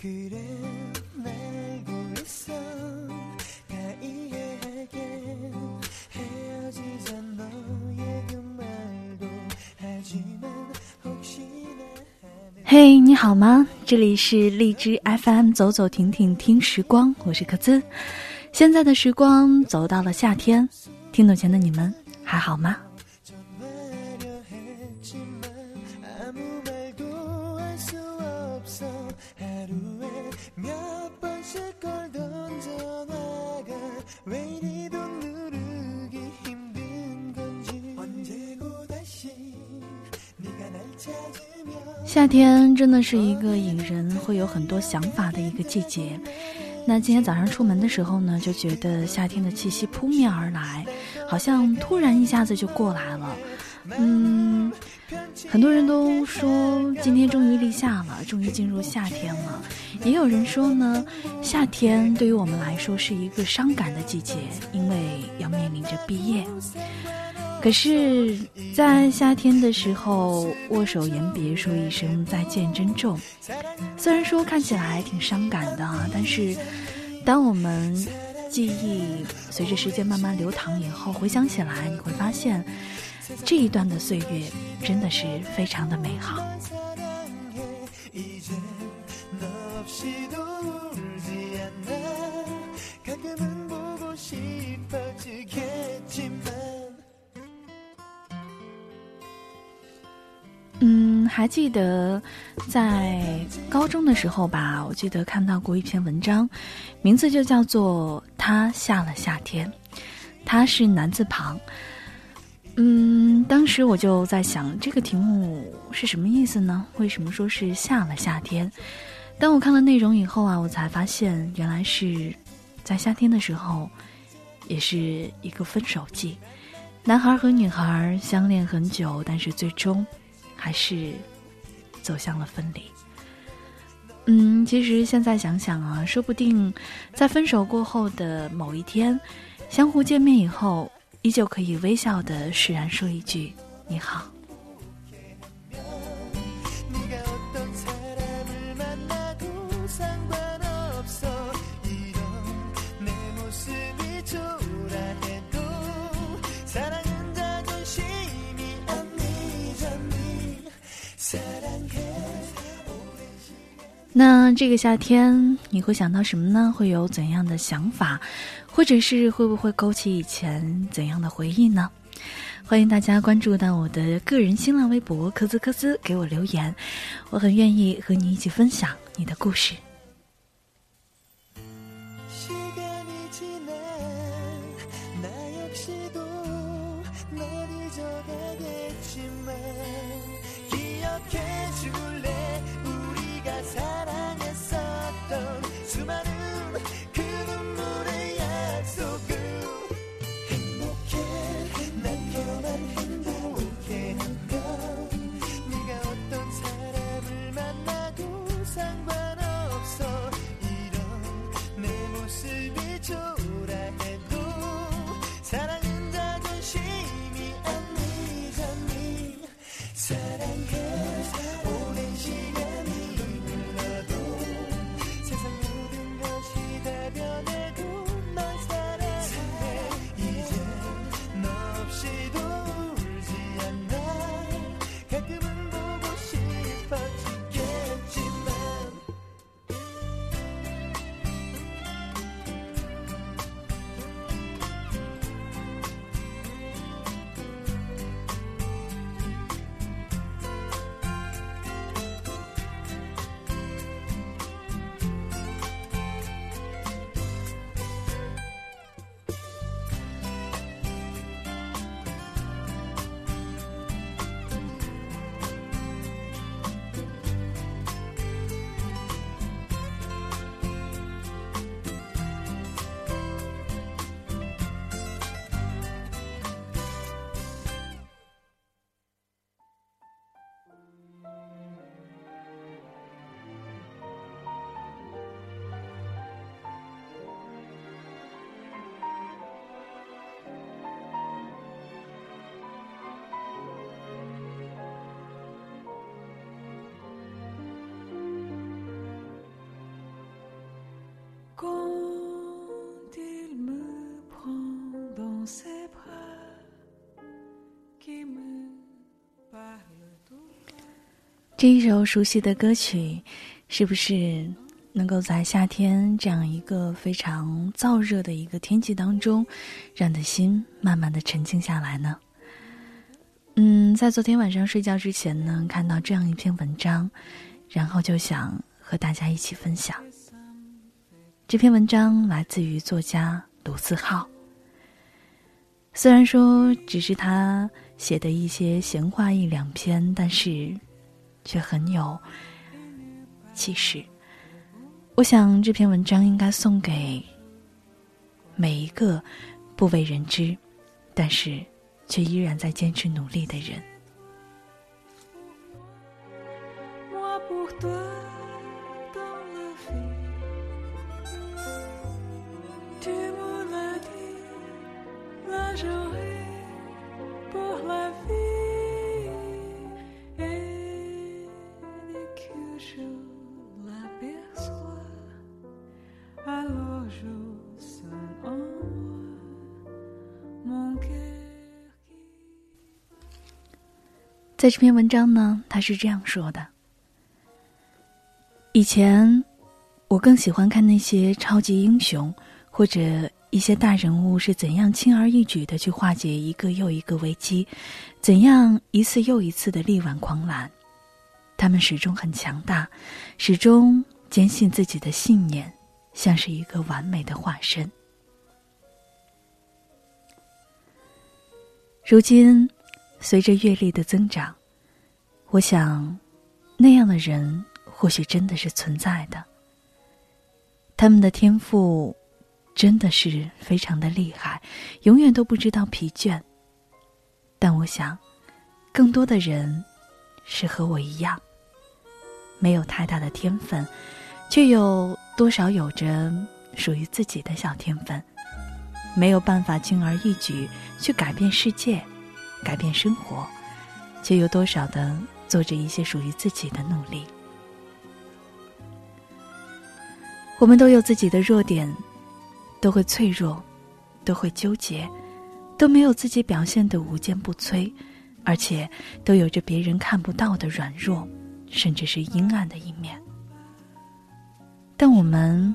嘿，你好吗？这里是荔枝 FM，走走停停听时光，我是克孜。现在的时光走到了夏天，听懂前的你们还好吗？夏天真的是一个引人会有很多想法的一个季节。那今天早上出门的时候呢，就觉得夏天的气息扑面而来，好像突然一下子就过来了。嗯，很多人都说今天终于立夏了，终于进入夏天了。也有人说呢，夏天对于我们来说是一个伤感的季节，因为要面临着毕业。可是，在夏天的时候，握手言别，说一声再见，珍重。虽然说看起来挺伤感的，但是，当我们记忆随着时间慢慢流淌以后，回想起来，你会发现，这一段的岁月真的是非常的美好。还记得在高中的时候吧，我记得看到过一篇文章，名字就叫做《他下了夏天》，他是男字旁。嗯，当时我就在想，这个题目是什么意思呢？为什么说是下了夏天？当我看了内容以后啊，我才发现原来是在夏天的时候，也是一个分手季。男孩和女孩相恋很久，但是最终。还是走向了分离。嗯，其实现在想想啊，说不定在分手过后的某一天，相互见面以后，依旧可以微笑的释然说一句“你好”。那这个夏天你会想到什么呢？会有怎样的想法，或者是会不会勾起以前怎样的回忆呢？欢迎大家关注到我的个人新浪微博“科兹科兹”，给我留言，我很愿意和你一起分享你的故事。这一首熟悉的歌曲，是不是能够在夏天这样一个非常燥热的一个天气当中，让你的心慢慢的沉静下来呢？嗯，在昨天晚上睡觉之前呢，看到这样一篇文章，然后就想和大家一起分享。这篇文章来自于作家卢思浩。虽然说只是他写的一些闲话一两篇，但是。却很有气势。我想这篇文章应该送给每一个不为人知，但是却依然在坚持努力的人。在这篇文章呢，他是这样说的：以前，我更喜欢看那些超级英雄或者一些大人物是怎样轻而易举的去化解一个又一个危机，怎样一次又一次的力挽狂澜。他们始终很强大，始终坚信自己的信念，像是一个完美的化身。如今。随着阅历的增长，我想，那样的人或许真的是存在的。他们的天赋真的是非常的厉害，永远都不知道疲倦。但我想，更多的人是和我一样，没有太大的天分，却有多少有着属于自己的小天分，没有办法轻而易举去改变世界。改变生活，却有多少的做着一些属于自己的努力？我们都有自己的弱点，都会脆弱，都会纠结，都没有自己表现的无坚不摧，而且都有着别人看不到的软弱，甚至是阴暗的一面。但我们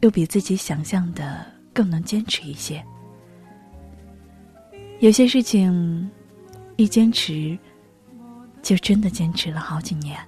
又比自己想象的更能坚持一些。有些事情，一坚持，就真的坚持了好几年。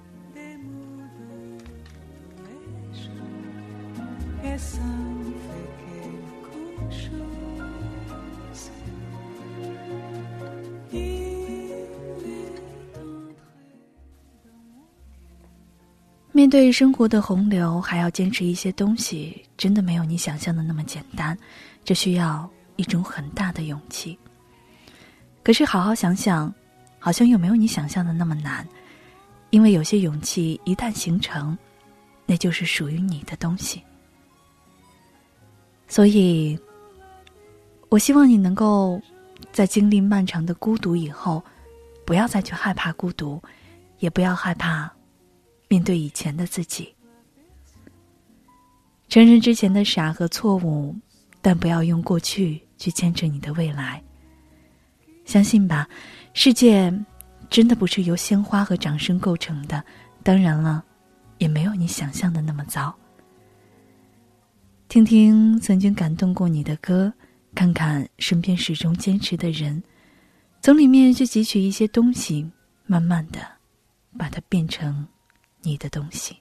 面对生活的洪流，还要坚持一些东西，真的没有你想象的那么简单，这需要一种很大的勇气。可是，好好想想，好像又没有你想象的那么难，因为有些勇气一旦形成，那就是属于你的东西。所以，我希望你能够在经历漫长的孤独以后，不要再去害怕孤独，也不要害怕面对以前的自己。承认之前的傻和错误，但不要用过去去牵扯你的未来。相信吧，世界真的不是由鲜花和掌声构成的。当然了，也没有你想象的那么糟。听听曾经感动过你的歌，看看身边始终坚持的人，从里面去汲取一些东西，慢慢的把它变成你的东西。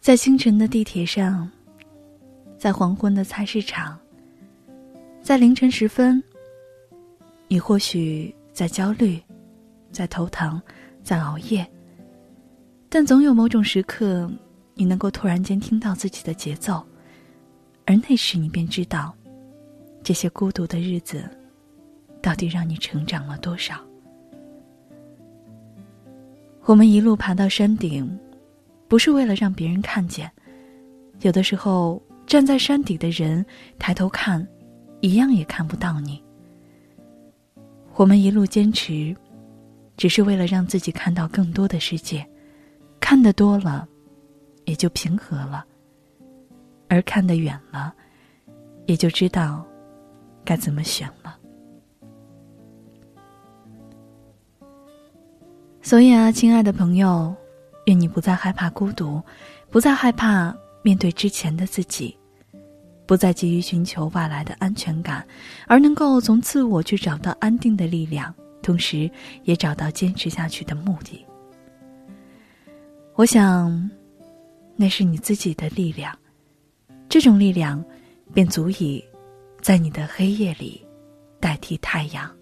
在清晨的地铁上，在黄昏的菜市场，在凌晨时分，你或许在焦虑，在头疼，在熬夜。但总有某种时刻，你能够突然间听到自己的节奏，而那时你便知道，这些孤独的日子，到底让你成长了多少？我们一路爬到山顶，不是为了让别人看见，有的时候站在山底的人抬头看，一样也看不到你。我们一路坚持，只是为了让自己看到更多的世界，看得多了，也就平和了；而看得远了，也就知道该怎么选了。所以啊，亲爱的朋友，愿你不再害怕孤独，不再害怕面对之前的自己，不再急于寻求外来的安全感，而能够从自我去找到安定的力量，同时也找到坚持下去的目的。我想，那是你自己的力量，这种力量便足以在你的黑夜里代替太阳。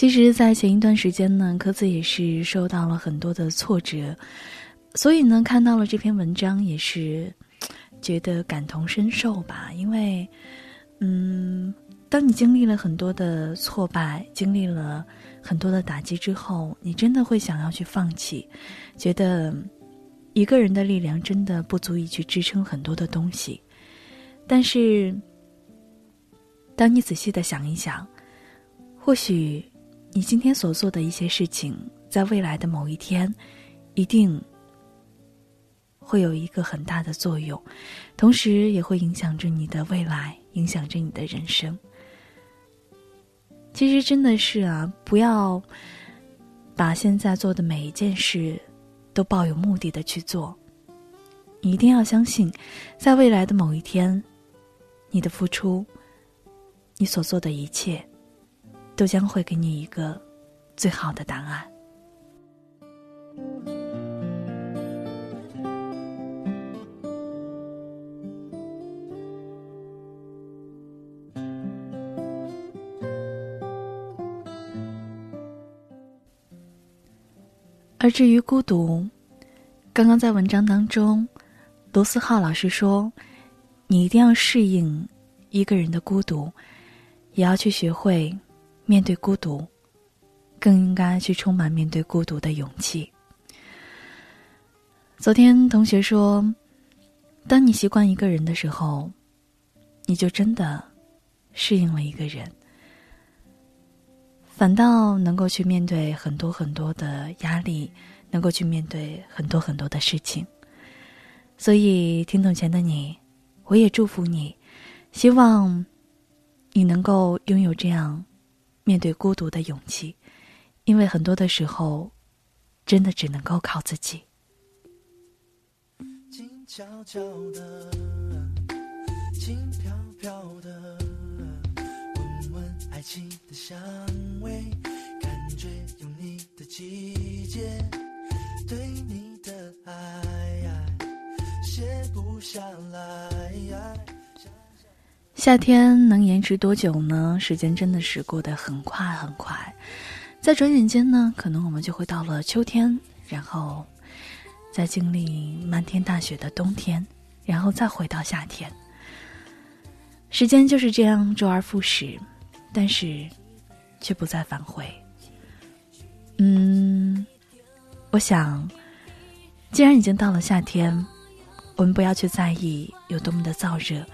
其实，在前一段时间呢，科子也是受到了很多的挫折，所以呢，看到了这篇文章也是觉得感同身受吧。因为，嗯，当你经历了很多的挫败，经历了很多的打击之后，你真的会想要去放弃，觉得一个人的力量真的不足以去支撑很多的东西。但是，当你仔细的想一想，或许。你今天所做的一些事情，在未来的某一天，一定会有一个很大的作用，同时也会影响着你的未来，影响着你的人生。其实真的是啊，不要把现在做的每一件事都抱有目的的去做。你一定要相信，在未来的某一天，你的付出，你所做的一切。都将会给你一个最好的答案。而至于孤独，刚刚在文章当中，罗思浩老师说：“你一定要适应一个人的孤独，也要去学会。”面对孤独，更应该去充满面对孤独的勇气。昨天同学说，当你习惯一个人的时候，你就真的适应了一个人，反倒能够去面对很多很多的压力，能够去面对很多很多的事情。所以，听懂前的你，我也祝福你，希望你能够拥有这样。面对孤独的勇气，因为很多的时候，真的只能够靠自己。静悄悄的，轻飘飘的，闻闻爱情的香味，感觉有你的季节，对你的爱，写不下来。夏天能延迟多久呢？时间真的是过得很快很快，在转眼间呢，可能我们就会到了秋天，然后再经历漫天大雪的冬天，然后再回到夏天。时间就是这样周而复始，但是却不再返回。嗯，我想，既然已经到了夏天，我们不要去在意有多么的燥热。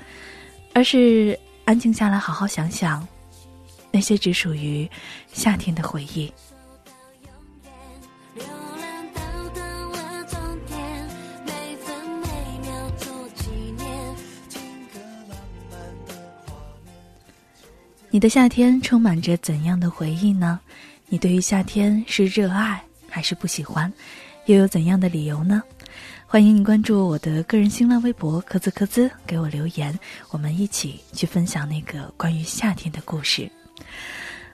而是安静下来，好好想想那些只属于夏天的回忆。你的夏天充满着怎样的回忆呢？你对于夏天是热爱还是不喜欢？又有怎样的理由呢？欢迎你关注我的个人新浪微博“科兹科兹”，给我留言，我们一起去分享那个关于夏天的故事。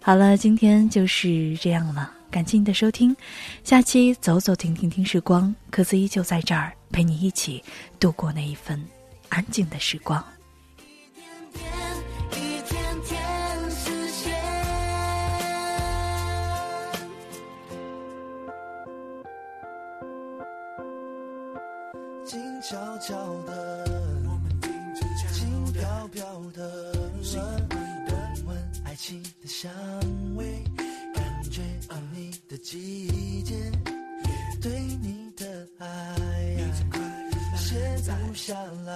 好了，今天就是这样了。感谢你的收听，下期走走停停听时光，科兹依旧在这儿陪你一起度过那一份安静的时光。一悄悄的，轻飘飘的，闻闻爱情的香味。感觉你的季节，对你的爱，写不下来，